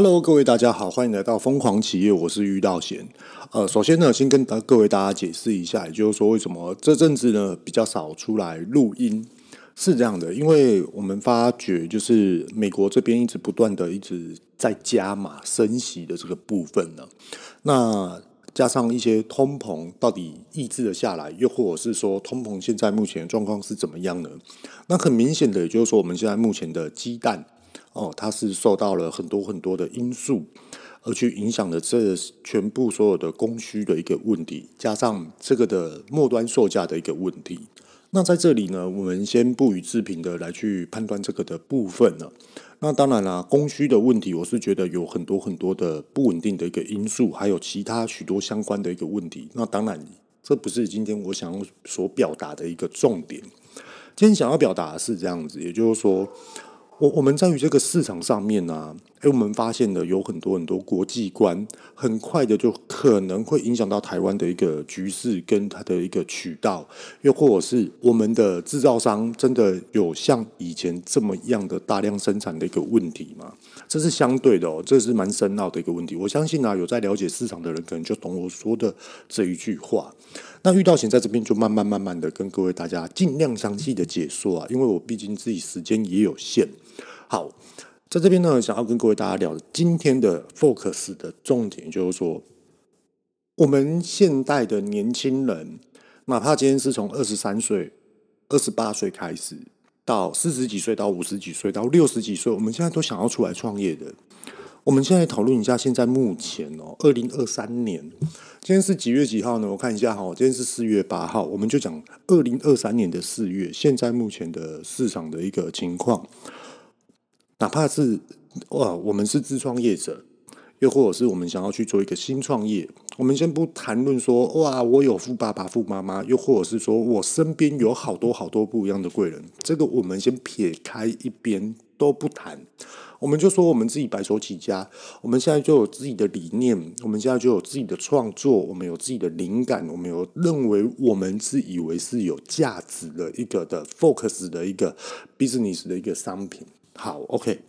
Hello，各位大家好，欢迎来到疯狂企业，我是玉道贤。呃，首先呢，先跟各位大家解释一下，也就是说，为什么这阵子呢比较少出来录音，是这样的，因为我们发觉就是美国这边一直不断的一直在加码升息的这个部分呢，那加上一些通膨到底抑制了下来，又或者是说通膨现在目前状况是怎么样呢？那很明显的，也就是说，我们现在目前的鸡蛋。哦，它是受到了很多很多的因素，而去影响了这全部所有的供需的一个问题，加上这个的末端售价的一个问题。那在这里呢，我们先不予置评的来去判断这个的部分呢。那当然啦，供需的问题，我是觉得有很多很多的不稳定的一个因素，还有其他许多相关的一个问题。那当然，这不是今天我想要所表达的一个重点。今天想要表达的是这样子，也就是说。我我们在于这个市场上面呢、诶，我们发现了有很多很多国际观，很快的就可能会影响到台湾的一个局势跟它的一个渠道，又或者是我们的制造商真的有像以前这么样的大量生产的一个问题吗？这是相对的哦，这是蛮深奥的一个问题。我相信啊，有在了解市场的人可能就懂我说的这一句话。那遇到险在这边就慢慢慢慢的跟各位大家尽量详细的解说啊，因为我毕竟自己时间也有限。好，在这边呢，想要跟各位大家聊今天的 focus 的重点，就是说，我们现代的年轻人，哪怕今天是从二十三岁、二十八岁开始，到四十几岁、到五十几岁、到六十几岁，我们现在都想要出来创业的。我们现在讨论一下，现在目前哦，二零二三年，今天是几月几号呢？我看一下哈，今天是四月八号，我们就讲二零二三年的四月，现在目前的市场的一个情况。哪怕是哇，我们是自创业者，又或者是我们想要去做一个新创业，我们先不谈论说哇，我有富爸爸、富妈妈，又或者是说我身边有好多好多不一样的贵人，这个我们先撇开一边都不谈，我们就说我们自己白手起家，我们现在就有自己的理念，我们现在就有自己的创作，我们有自己的灵感，我们有认为我们自以为是有价值的一个的 focus 的一个 business 的一个商品。好，OK，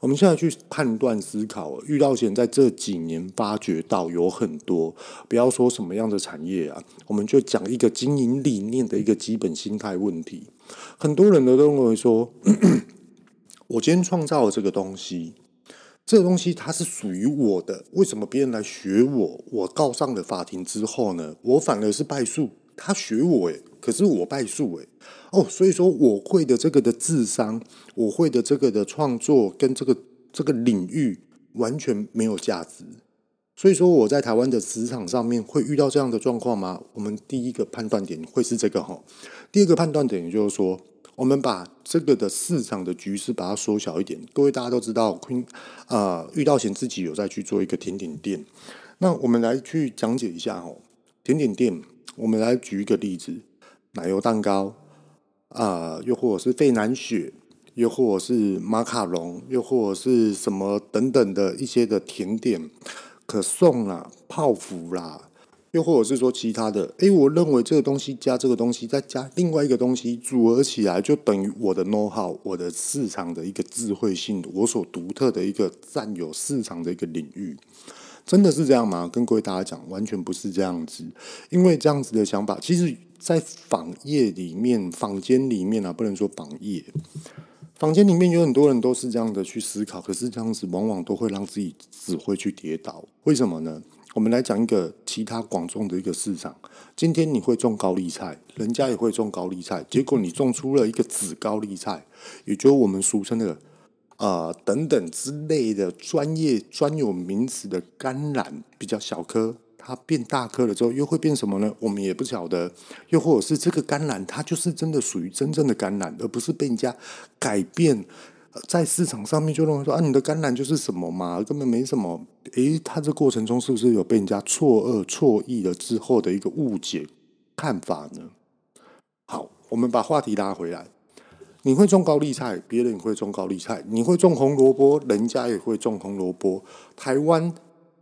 我们现在去判断思考，遇到险在这几年发觉到有很多，不要说什么样的产业啊，我们就讲一个经营理念的一个基本心态问题。很多人都认为说，我今天创造了这个东西，这个东西它是属于我的，为什么别人来学我？我告上了法庭之后呢，我反而是败诉，他学我诶。可是我败诉诶，哦，所以说我会的这个的智商，我会的这个的创作跟这个这个领域完全没有价值。所以说我在台湾的职场上面会遇到这样的状况吗？我们第一个判断点会是这个哈。第二个判断点也就是说，我们把这个的市场的局势把它缩小一点。各位大家都知道昆啊，遇到险自己有在去做一个甜点店。那我们来去讲解一下哦，甜点店，我们来举一个例子。奶油蛋糕啊、又或者是费南雪，又或者是马卡龙，又或者是什么等等的一些的甜点，可颂啦、泡芙啦，又或者是说其他的。诶，我认为这个东西加这个东西，再加另外一个东西组合起来，就等于我的 know how，我的市场的一个智慧性，我所独特的一个占有市场的一个领域。真的是这样吗？跟各位大家讲，完全不是这样子。因为这样子的想法，其实，在坊业里面、坊间里面啊，不能说坊业，坊间里面有很多人都是这样的去思考。可是这样子，往往都会让自己只会去跌倒。为什么呢？我们来讲一个其他广众的一个市场。今天你会种高丽菜，人家也会种高丽菜，结果你种出了一个紫高丽菜，也就是我们俗称的。啊、等等之类的专业专有名词的甘蓝比较小颗，它变大颗了之后又会变什么呢？我们也不晓得。又或者是这个橄榄，它就是真的属于真正的橄榄，而不是被人家改变，在市场上面就认为说啊，你的橄榄就是什么嘛，根本没什么。诶，它这过程中是不是有被人家错愕、错意了之后的一个误解看法呢？好，我们把话题拉回来。你会种高丽菜，别人也会种高丽菜；你会种红萝卜，人家也会种红萝卜。台湾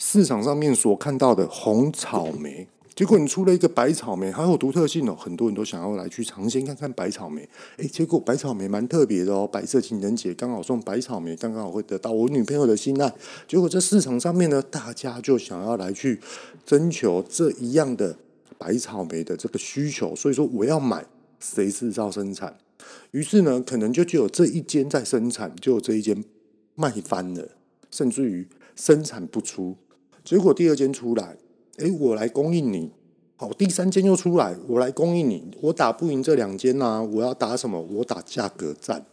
市场上面所看到的红草莓，结果你出了一个白草莓，很有独特性哦，很多人都想要来去尝鲜看看白草莓。诶，结果白草莓蛮特别的哦，白色情人节刚好送白草莓，刚刚好会得到我女朋友的心爱。结果这市场上面呢，大家就想要来去征求这一样的白草莓的这个需求，所以说我要买，谁制造生产？于是呢，可能就只有这一间在生产，就有这一间卖翻了，甚至于生产不出。结果第二间出来。诶，我来供应你，好，第三间又出来，我来供应你，我打不赢这两间呐，我要打什么？我打价格战，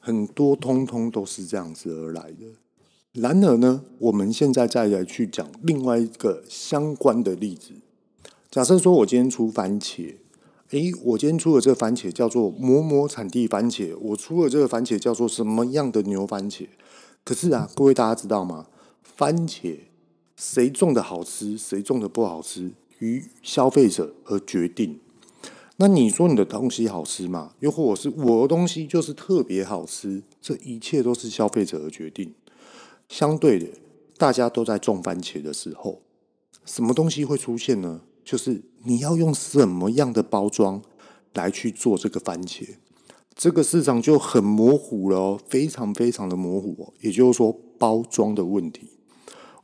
很多通通都是这样子而来的。然而呢，我们现在再来去讲另外一个相关的例子。假设说我今天出番茄，诶，我今天出的这个番茄叫做某某产地番茄，我出的这个番茄叫做什么样的牛番茄？可是啊，各位大家知道吗？番茄。谁种的好吃，谁种的不好吃，于消费者而决定。那你说你的东西好吃吗？又或者是我的东西就是特别好吃？这一切都是消费者而决定。相对的，大家都在种番茄的时候，什么东西会出现呢？就是你要用什么样的包装来去做这个番茄，这个市场就很模糊了哦，非常非常的模糊哦。也就是说，包装的问题。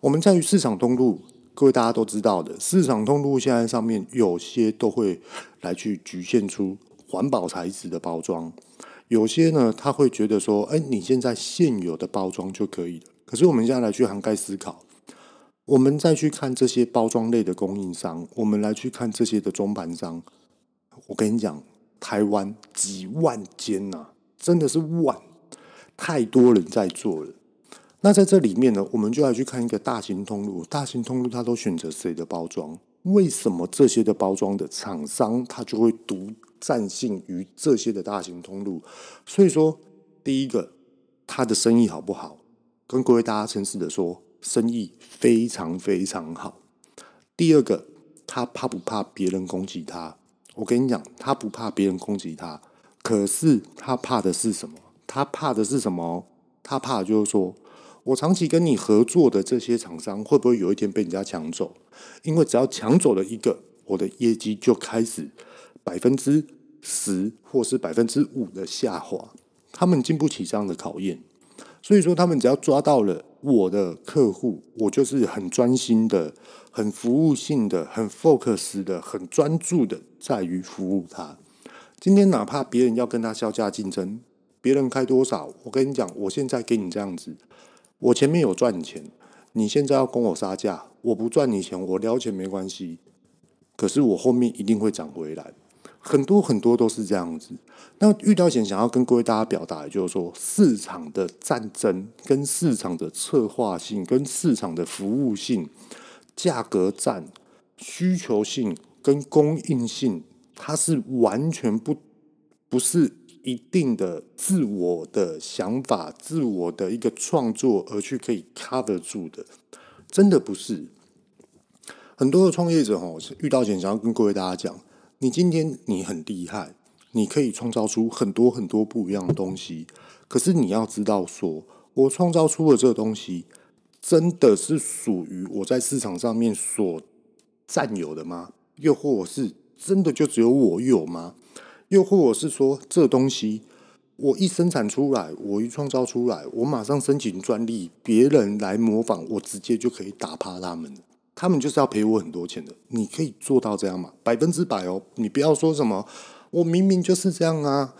我们在于市场通路，各位大家都知道的，市场通路现在上面有些都会来去局限出环保材质的包装，有些呢他会觉得说，哎，你现在现有的包装就可以了。可是我们现在来去涵盖思考，我们再去看这些包装类的供应商，我们来去看这些的中盘商，我跟你讲，台湾几万间呐、真的是万，太多人在做了。那在这里面呢，我们就来去看一个大型通路，大型通路它都选择谁的包装？为什么这些的包装的厂商它就会独占性于这些的大型通路？所以说，第一个，他的生意好不好？跟各位大家诚实的说，生意非常非常好。第二个，他怕不怕别人攻击他？我跟你讲，他不怕别人攻击他，可是他怕的是什么？他怕的是什么？他怕的就是说。我长期跟你合作的这些厂商，会不会有一天被人家抢走？因为只要抢走了一个，我的业绩就开始百分之十或是百分之五的下滑。他们经不起这样的考验，所以说他们只要抓到了我的客户，我就是很专心的、很服务性的、很 focus 的、很专注的，在于服务他。今天哪怕别人要跟他削价竞争，别人开多少，我跟你讲，我现在给你这样子。我前面有赚你钱，你现在要跟我杀价，我不赚你钱，我撩钱没关系。可是我后面一定会涨回来，很多很多都是这样子。那遇到险想要跟各位大家表达的就是说，市场的战争跟市场的策划性跟市场的服务性、价格战、需求性跟供应性，它是完全不不是。一定的自我的想法、自我的一个创作而去可以 cover 住的，真的不是。很多的创业者哦，遇到钱想要跟各位大家讲，你今天你很厉害，你可以创造出很多很多不一样的东西。可是你要知道说，我创造出的这个东西，真的是属于我在市场上面所占有的吗？又或是真的就只有我有吗？又或者是说，这东西我一生产出来，我一创造出来，我马上申请专利，别人来模仿，我直接就可以打趴他们。他们就是要赔我很多钱的。你可以做到这样吗？百分之百哦！你不要说什么，我明明就是这样啊，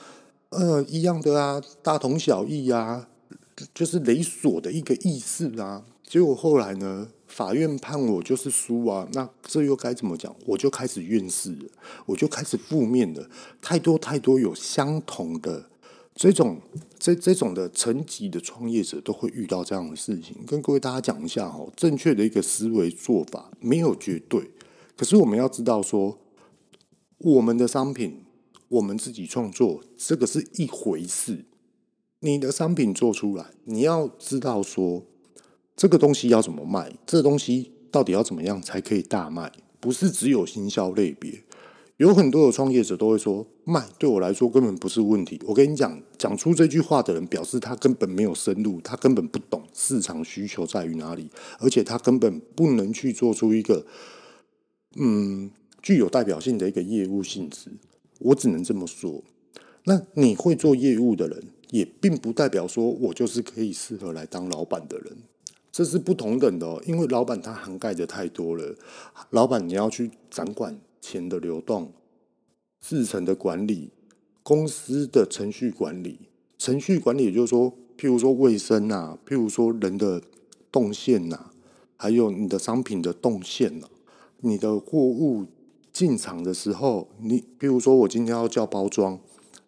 呃，一样的啊，大同小异啊，就是雷索的一个意思啊。结果后来呢？法院判我就是输啊，那这又该怎么讲？我就开始怨世了，我就开始负面了。太多太多有相同的这种这这种的层级的创业者都会遇到这样的事情。跟各位大家讲一下哦，正确的一个思维做法没有绝对，可是我们要知道说，我们的商品我们自己创作这个是一回事。你的商品做出来，你要知道说。这个东西要怎么卖？这东西到底要怎么样才可以大卖？不是只有行销类别，有很多的创业者都会说卖对我来说根本不是问题。我跟你讲，讲出这句话的人表示他根本没有深入，他根本不懂市场需求在于哪里，而且他根本不能去做出一个嗯，具有代表性的一个业务性质。我只能这么说。那你会做业务的人，也并不代表说我就是可以适合来当老板的人，这是不同等的哦。因为老板他涵盖的太多了，老板你要去掌管钱的流动、制程的管理、公司的程序管理。程序管理也就是说，譬如说卫生啊，譬如说人的动线呐、还有你的商品的动线呐、你的货物进场的时候，你譬如说我今天要叫包装。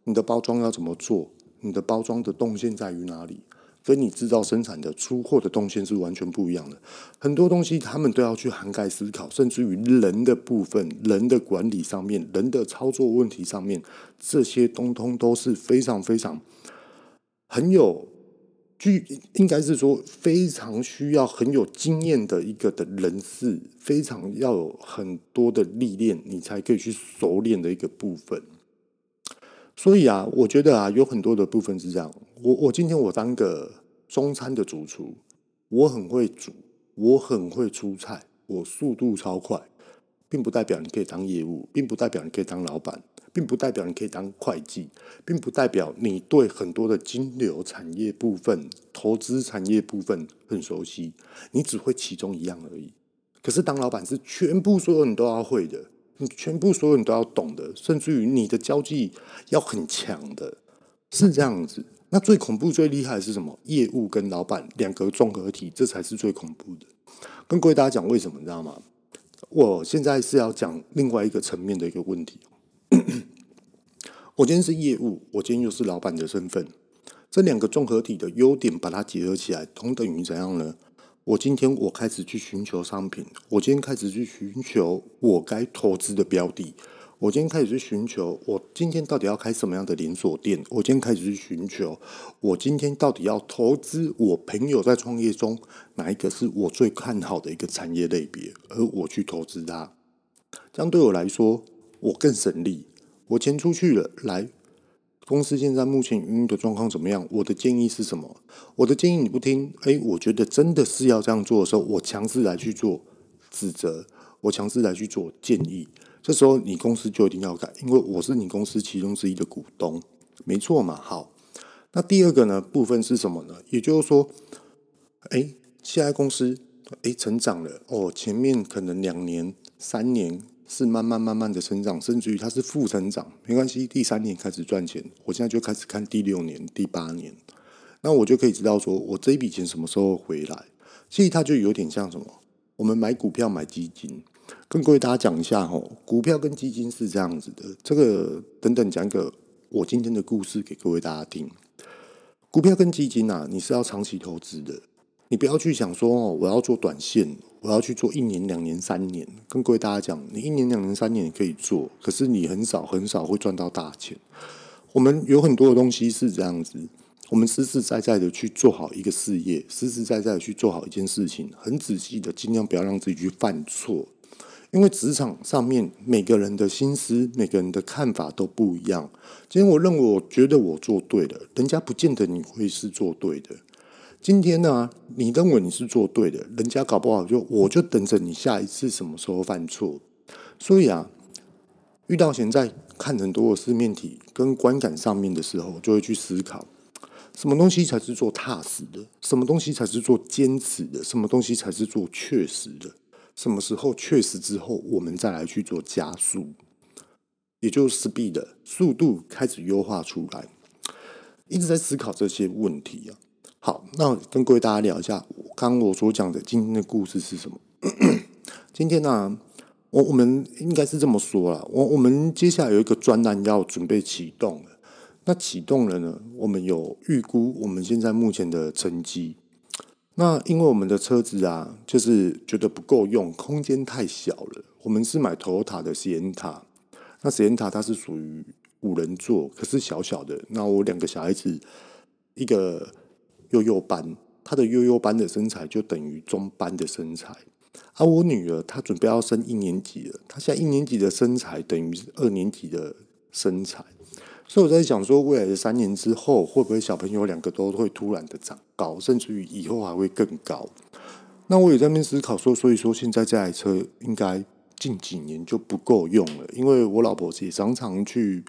你的包装要怎么做？你的包装的动线在于哪里？跟你制造生产的出货的动线是完全不一样的。很多东西他们都要去涵盖思考，甚至于人的部分、人的管理上面、人的操作问题上面，这些通通都是非常非常很有具，应该是说非常需要很有经验的一个的人士，非常要有很多的历练，你才可以去熟练的一个部分。所以啊，我觉得啊，有很多的部分是这样。我我今天我当个中餐的主厨，我很会煮，我很会出菜，我速度超快，并不代表你可以当业务，并不代表你可以当老板，并不代表你可以当会计，并不代表你对很多的金流产业部分、投资产业部分很熟悉。你只会其中一样而已。可是当老板是全部所有你都要会的。你全部所有人都要懂的，甚至于你的交际要很强的，是这样子。那最恐怖、最厉害的是什么？业务跟老板两个综合体，这才是最恐怖的。跟各位大家讲为什么，你知道吗？我现在是要讲另外一个层面的一个问题。我今天是业务，我今天又是老板的身份，这两个综合体的优点把它结合起来，同等于怎样呢？我今天我开始去寻求商品，我今天开始去寻求我该投资的标的，我今天开始去寻求我今天到底要开什么样的连锁店，我今天开始去寻求我今天到底要投资我朋友在创业中哪一个是我最看好的一个产业类别，而我去投资它，这样对我来说我更省力，我钱出去了，来。公司现在目前运营的状况怎么样？我的建议是什么？我的建议你不听，诶，我觉得真的是要这样做的时候，我强制来去做指责，我强制来去做建议。这时候你公司就一定要改，因为我是你公司其中之一的股东，没错嘛。好，那第二个呢部分是什么呢？也就是说，诶，现在公司诶成长了哦，前面可能两年、三年。是慢慢慢慢的成长，甚至于它是负成长，没关系。第三年开始赚钱，我现在就开始看第六年、第八年，那我就可以知道说，我这一笔钱什么时候回来。其实它就有点像什么，我们买股票、买基金，跟各位大家讲一下吼，股票跟基金是这样子的。这个等等讲一个我今天的故事给各位大家听。股票跟基金啊，你是要长期投资的。你不要去想说哦，我要做短线，我要去做一年、两年、三年。跟各位大家讲，你一年、两年、三年可以做，可是你很少、很少会赚到大钱。我们有很多的东西是这样子，我们实实在在的去做好一个事业，实实在在的去做好一件事情，很仔细的，尽量不要让自己去犯错。因为职场上面每个人的心思、每个人的看法都不一样。今天我认为，我觉得我做对了，人家不见得你会是做对的。今天呢，你认为你是做对的，人家搞不好就我就等着你下一次什么时候犯错。所以啊，遇到现在看很多的四面体跟观感上面的时候，就会去思考，什么东西才是做踏实的，什么东西才是做坚持的，什么东西才是做确实的，什么时候确实之后，我们再来去做加速，也就是 speed 的速度开始优化出来，一直在思考这些问题啊。好，那跟各位大家聊一下，刚我所讲的今天的故事是什么？今天呢、啊，我我们应该是这么说啦，我我们接下来有一个专栏要准备启动了。那启动了呢，我们有预估我们现在目前的成绩。那因为我们的车子啊，就是觉得不够用，空间太小了。我们是买 Toyota 的 Sienna，那 Sienna 它是属于五人座，可是小小的。那我两个小孩子，一个。幼幼班，她的幼幼班的身材就等于中班的身材，而、我女儿她准备要升一年级了，她现在一年级的身材等于是二年级的身材，所以我在想说，未来的三年之后，会不会小朋友两个都会突然的长高，甚至于以后还会更高？那我也在那边思考说，所以说现在这台车应该近几年就不够用了，因为我老婆也常常去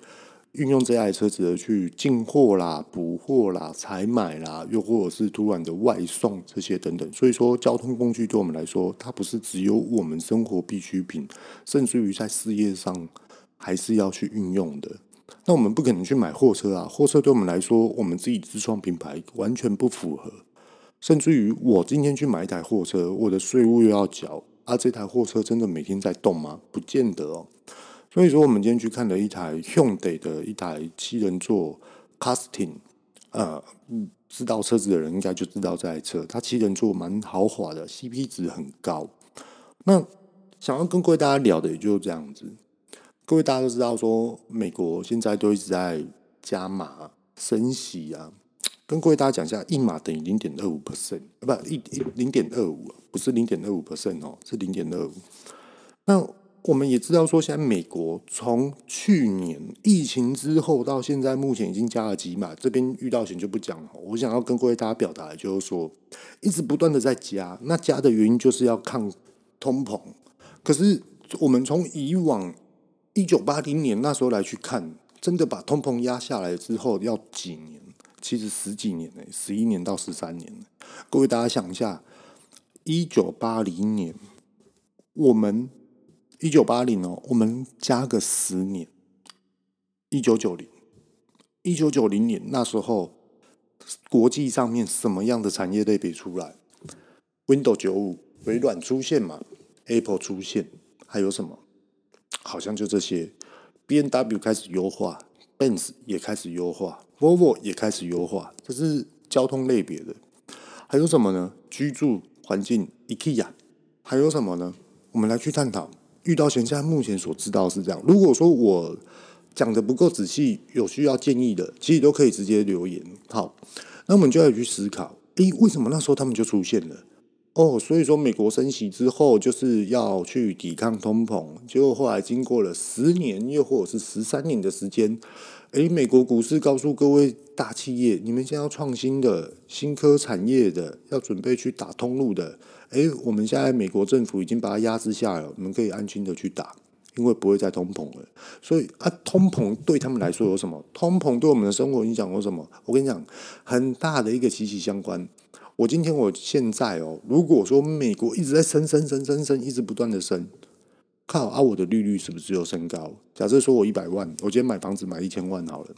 运用这台车子的去进货啦、补货啦、采买啦，又或者是突然的外送这些等等。所以说，交通工具对我们来说，它不是只有我们生活必需品，甚至于在事业上还是要去运用的。那我们不可能去买货车啊，货车对我们来说，我们自己自创品牌完全不符合。甚至于，我今天去买一台货车，我的税务又要缴。啊，这台货车真的每天在动吗？不见得哦。所以说，我们今天去看了一台 Hyundai 的一台七人座 Casting，呃，知道车子的人应该就知道这台车，它七人座蛮豪华的，CP 值很高。那想要跟各位大家聊的也就是这样子。各位大家都知道，说美国现在都一直在加码升息啊。跟各位大家讲一下，一码等于零点二五 percent，不，一零点二五，不是零点二五 percent 哦，是零点二五。那我们也知道说，现在美国从去年疫情之后到现在，目前已经加了几码。这边遇到险就不讲了。我想要跟各位大家表达的就是说，一直不断的在加，那加的原因就是要抗通膨。可是我们从以往一九八零年那时候来去看，真的把通膨压下来之后，要几年？其实十几年呢，十一年到十三年。各位大家想一下，一九八零年，我们一九八零哦，我们加个十年，一九九零，一九九零年那时候，国际上面什么样的产业类别出来？Windows 九五，微软出现嘛？Apple 出现，还有什么？好像就这些。B N W 开始优化，Benz 也开始优化。Volvo 也开始优化，这是交通类别的。还有什么呢？居住环境，IKEA。还有什么呢？我们来去探讨。遇到现在目前所知道是这样。如果说我讲的不够仔细，有需要建议的，其实都可以直接留言。好，那我们就要去思考：诶，为什么那时候他们就出现了？哦，所以说美国升息之后就是要去抵抗通膨，结果后来经过了十年，又或者是十三年的时间。诶，美国股市告诉各位大企业，你们现在要创新的新科产业的，要准备去打通路的。诶，我们现在美国政府已经把它压制下来了，我们可以安心的去打，因为不会再通膨了。所以啊，通膨对他们来说有什么？通膨对我们的生活影响有什么？我跟你讲，很大的一个息息相关。我今天我现在哦，如果说美国一直在升升升升升，一直不断的升。靠啊！我的利率是不是又升高？假设说我一百万，我今天买房子买一千万好了，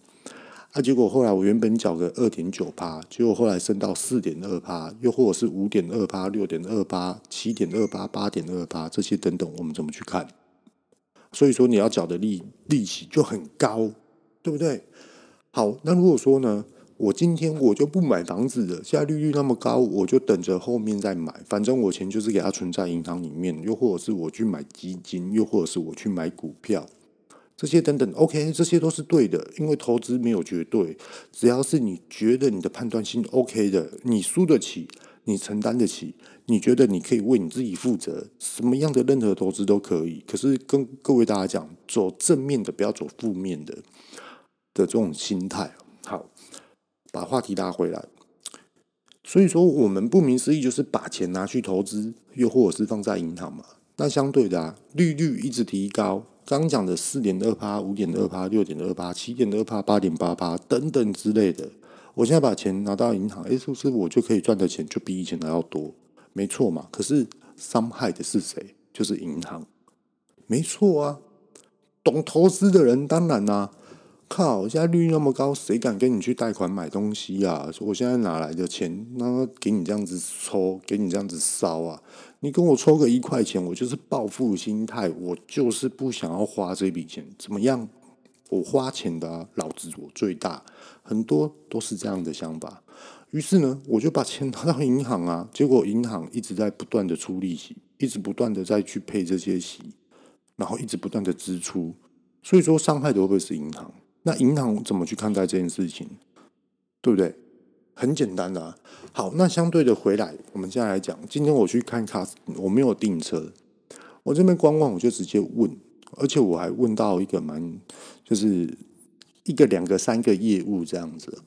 啊，结果后来我原本缴个二点九趴，结果后来升到四点二趴，又或者是五点二趴、六点二趴、七点二趴、八点二趴这些等等，我们怎么去看？所以说你要缴的利利息就很高，对不对？好，那如果说呢？我今天我就不买房子了，现在利率那么高，我就等着后面再买。反正我钱就是给它存在银行里面，又或者是我去买基金，又或者是我去买股票，这些等等，OK，这些都是对的，因为投资没有绝对，只要是你觉得你的判断性 OK 的，你输得起，你承担得起，你觉得你可以为你自己负责，什么样的任何投资都可以。可是跟各位大家讲，走正面的，不要走负面的的这种心态，好。把话题拉回来，所以说我们顾名思义就是把钱拿去投资，又或者是放在银行嘛。那相对的啊，利率一直提高，刚讲的四点二趴、五点二趴、六点二趴、七点二趴、八点八趴等等之类的，我现在把钱拿到银行，诶，是不是我就可以赚的钱就比以前还要多？没错嘛。可是伤害的是谁？就是银行。没错啊，懂投资的人当然啦、啊。靠！现在利率那么高，谁敢跟你去贷款买东西呀？我现在哪来的钱？那给你这样子抽，给你这样子烧啊！你跟我抽个一块钱，我就是报复心态，我就是不想要花这笔钱。怎么样？我花钱的啊，老子我最大，很多都是这样的想法。于是呢，我就把钱拿到银行啊，结果银行一直在不断的出利息，一直不断的再去配这些息，然后一直不断的支出。所以说，伤害的会不会是银行？那银行怎么去看待这件事情，对不对？很简单的啊。好，那相对的回来，我们现在来讲，今天我去看卡，我没有订车，我这边观望，我就直接问，而且我还问到一个蛮，就是一个、两个、三个业务这样子。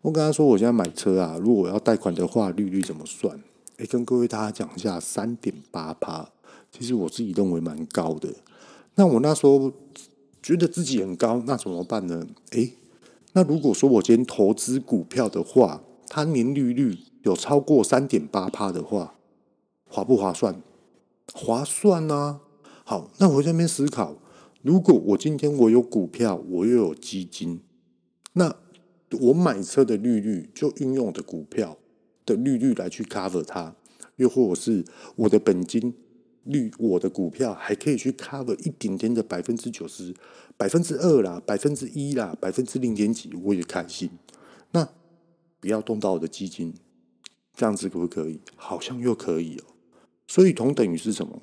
我跟他说，我现在买车啊，如果我要贷款的话，利率怎么算？诶，跟各位大家讲一下，三点八趴，其实我自己认为蛮高的。那我那时候觉得自己很高，那怎么办呢？诶，那如果说我今天投资股票的话，它年利率有超过三点八趴的话，划不划算？划算啊！好，那我在那边思考，如果我今天我有股票，我又有基金，那我买车的利率就运用我的股票的利率来去 cover 它，又或者是我的本金率，我的股票还可以去 cover 一点点的百分之九十、百分之二啦、百分之一啦、百分之零点几，我也开心。那不要动到我的基金，这样子可不可以？好像又可以哦。所以同等于是什么？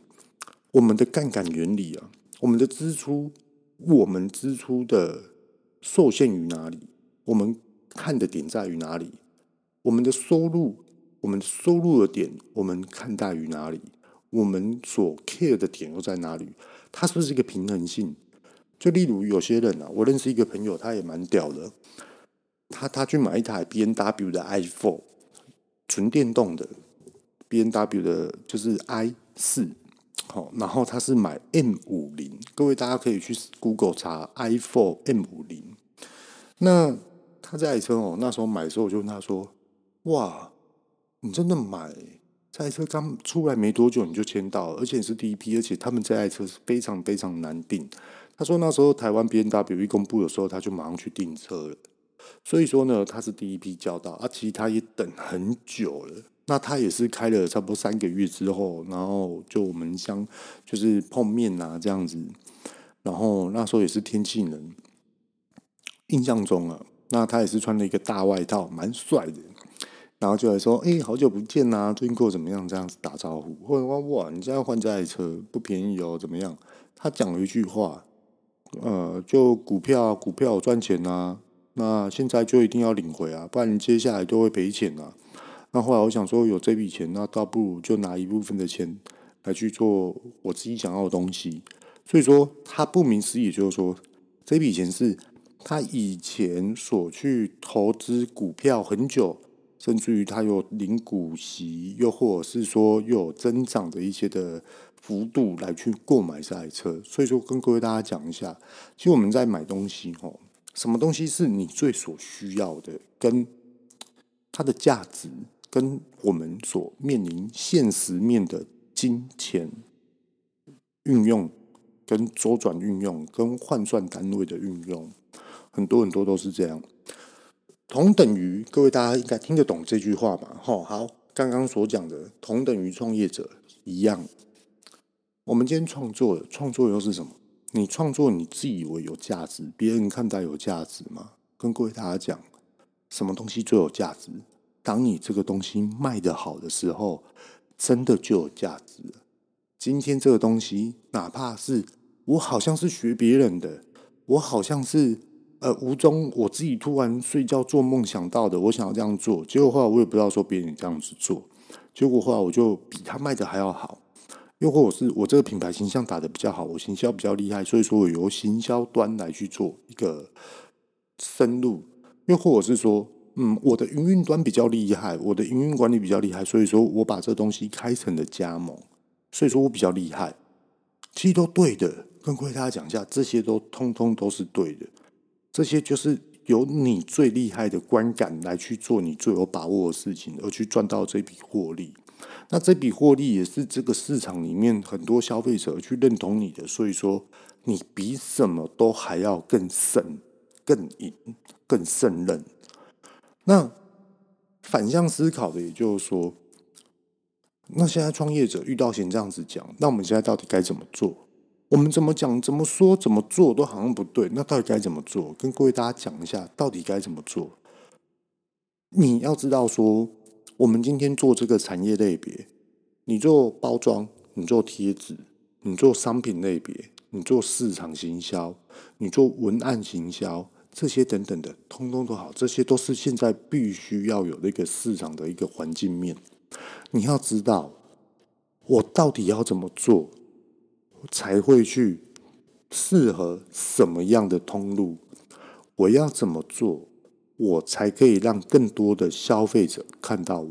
我们的杠杆原理啊，我们的支出，我们支出的受限于哪里？我们看的点在于哪里？我们的收入，我们收入的点，我们看待于哪里？我们所 care 的点又在哪里？它是不是一个平衡性？就例如有些人啊，我认识一个朋友，他也蛮屌的，他他去买一台 B N W 的 iPhone，纯电动的 B N W 的，就是 i 四，好，然后他是买 M 五零，各位大家可以去 Google 查 iPhone M 五零，那他这台车哦，那时候买的时候我就问他说：“哇，你真的买？”这台车刚出来没多久你就签到了，而且是第一批，而且他们这台车是非常非常难订。他说那时候台湾 B N W 一公布的时候，他就马上去订车了。所以说呢，他是第一批叫到，啊，其实他也等很久了。那他也是开了差不多三个月之后，然后就我们相就是碰面啊这样子。然后那时候也是天气冷，印象中啊，那他也是穿了一个大外套，蛮帅的。然后就来说，哎、好久不见呐，最近过得怎么样？这样子打招呼，或者说哇，你现在换这台车不便宜哦，怎么样？他讲了一句话，呃，就股票，股票赚钱呐，那现在就一定要领回啊，不然你接下来都会赔钱啊。那后来我想说，有这笔钱，那倒不如就拿一部分的钱来去做我自己想要的东西。所以说，他不明思义，就是说，这笔钱是他以前所去投资股票很久。甚至于他有领股息，又或者是说有增长的一些的幅度来去购买这台车，所以说跟各位大家讲一下，其实我们在买东西吼，什么东西是你最所需要的，跟它的价值，跟我们所面临现实面的金钱运用，跟周转运用，跟换算单位的运用，很多很多都是这样。同等于各位大家应该听得懂这句话吧？好，好，刚刚所讲的同等于创业者一样。我们今天创作的创作又是什么？你创作你自以为有价值，别人看待有价值吗？跟各位大家讲，什么东西最有价值？当你这个东西卖得好的时候，真的就有价值了。今天这个东西，哪怕是我好像是学别人的，我好像是。呃，无中我自己突然睡觉做梦想到的，我想要这样做，结果后来我也不知道说别人这样子做，结果后来我就比他卖的还要好，又或者是我这个品牌形象打得比较好，我行销比较厉害，所以说我由行销端来去做一个深入，又或者是说，嗯，我的营运端比较厉害，我的营运管理比较厉害，所以说我把这东西开成了加盟，所以说我比较厉害，其实都对的，跟各位大家讲一下，这些都通通都是对的。这些就是由你最厉害的观感来去做你最有把握的事情，而去赚到这笔获利。那这笔获利也是这个市场里面很多消费者去认同你的，所以说你比什么都还要更胜、更赢、更胜任。那反向思考的，也就是说，那现在创业者遇到像这样子讲，那我们现在到底该怎么做？我们怎么讲、怎么说、怎么做都好像不对，那到底该怎么做？跟各位大家讲一下，到底该怎么做？你要知道说，我们今天做这个产业类别，你做包装，你做贴纸，你做商品类别，你做市场行销，你做文案行销，这些等等的，通通都好，这些都是现在必须要有的一个市场的一个环境面。你要知道，我到底要怎么做？才会去适合什么样的通路？我要怎么做，我才可以让更多的消费者看到我，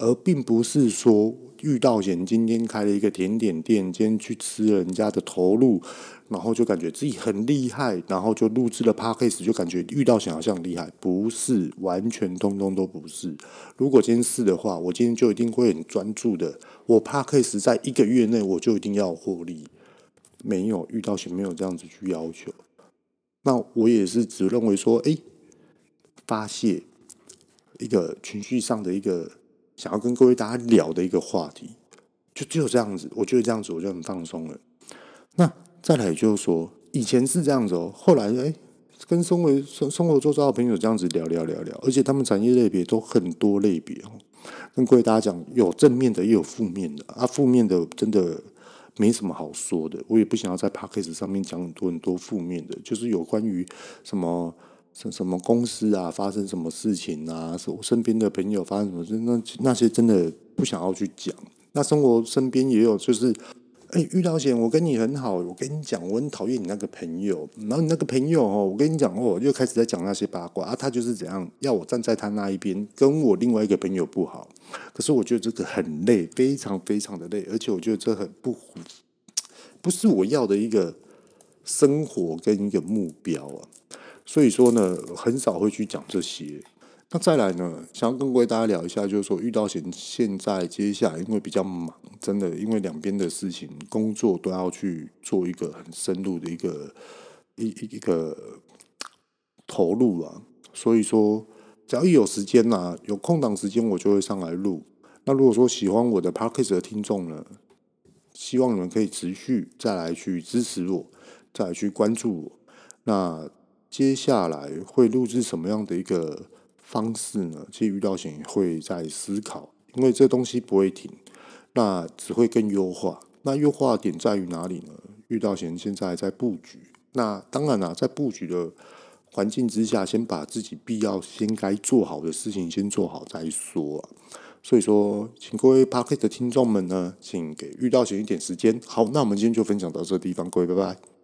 而并不是说遇到贤今天开了一个甜点店，今天去吃了人家的投入，然后就感觉自己很厉害，然后就录制了 Podcast，就感觉遇到贤好像厉害，不是，完全通通都不是。如果今天是的话，我今天就一定会很专注的，我 Podcast 在一个月内我就一定要获利。没有遇到贤没有这样子去要求，那我也是只认为说，哎，发泄一个情绪上的一个。想要跟各位大家聊的一个话题，就只有这样子。我觉得这样子我就很放松了。那再来就是说，以前是这样子哦，后来哎，跟生活生生活周遭的朋友这样子聊聊聊聊，而且他们产业类别都很多类别哦。跟各位大家讲，有正面的也有负面的啊，负面的真的没什么好说的。我也不想要在 Podcast 上面讲很多很多负面的，就是有关于什么。什什么公司啊，发生什么事情啊？是我身边的朋友发生什么事？那那些真的不想要去讲。那生活身边也有，就是哎，遇到贤，我跟你很好，我跟你讲，我很讨厌你那个朋友。然后你那个朋友哦，我跟你讲哦，又开始在讲那些八卦啊。他就是怎样要我站在他那一边，跟我另外一个朋友不好。可是我觉得这个很累，非常非常的累，而且我觉得这很不不是我要的一个生活跟一个目标啊。所以说呢，很少会去讲这些。那再来呢，想要跟各位大家聊一下，就是说遇到贤现在接下来，因为比较忙，真的因为两边的事情，工作都要去做一个很深入的一个一一个投入啊。所以说，只要一有时间呐、啊，有空档时间，我就会上来录。那如果说喜欢我的 parkist 的听众呢，希望你们可以持续再来去支持我，再来去关注我。那。接下来会录制什么样的一个方式呢？其实遇到贤会在思考，因为这东西不会停，那只会更优化。那优化点在于哪里呢？遇到贤现在在布局，那当然啦，在布局的环境之下，先把自己必要先该做好的事情先做好再说。所以说，请各位 Podcast 的听众们呢，请给遇到贤一点时间。好，那我们今天就分享到这个地方，各位拜拜。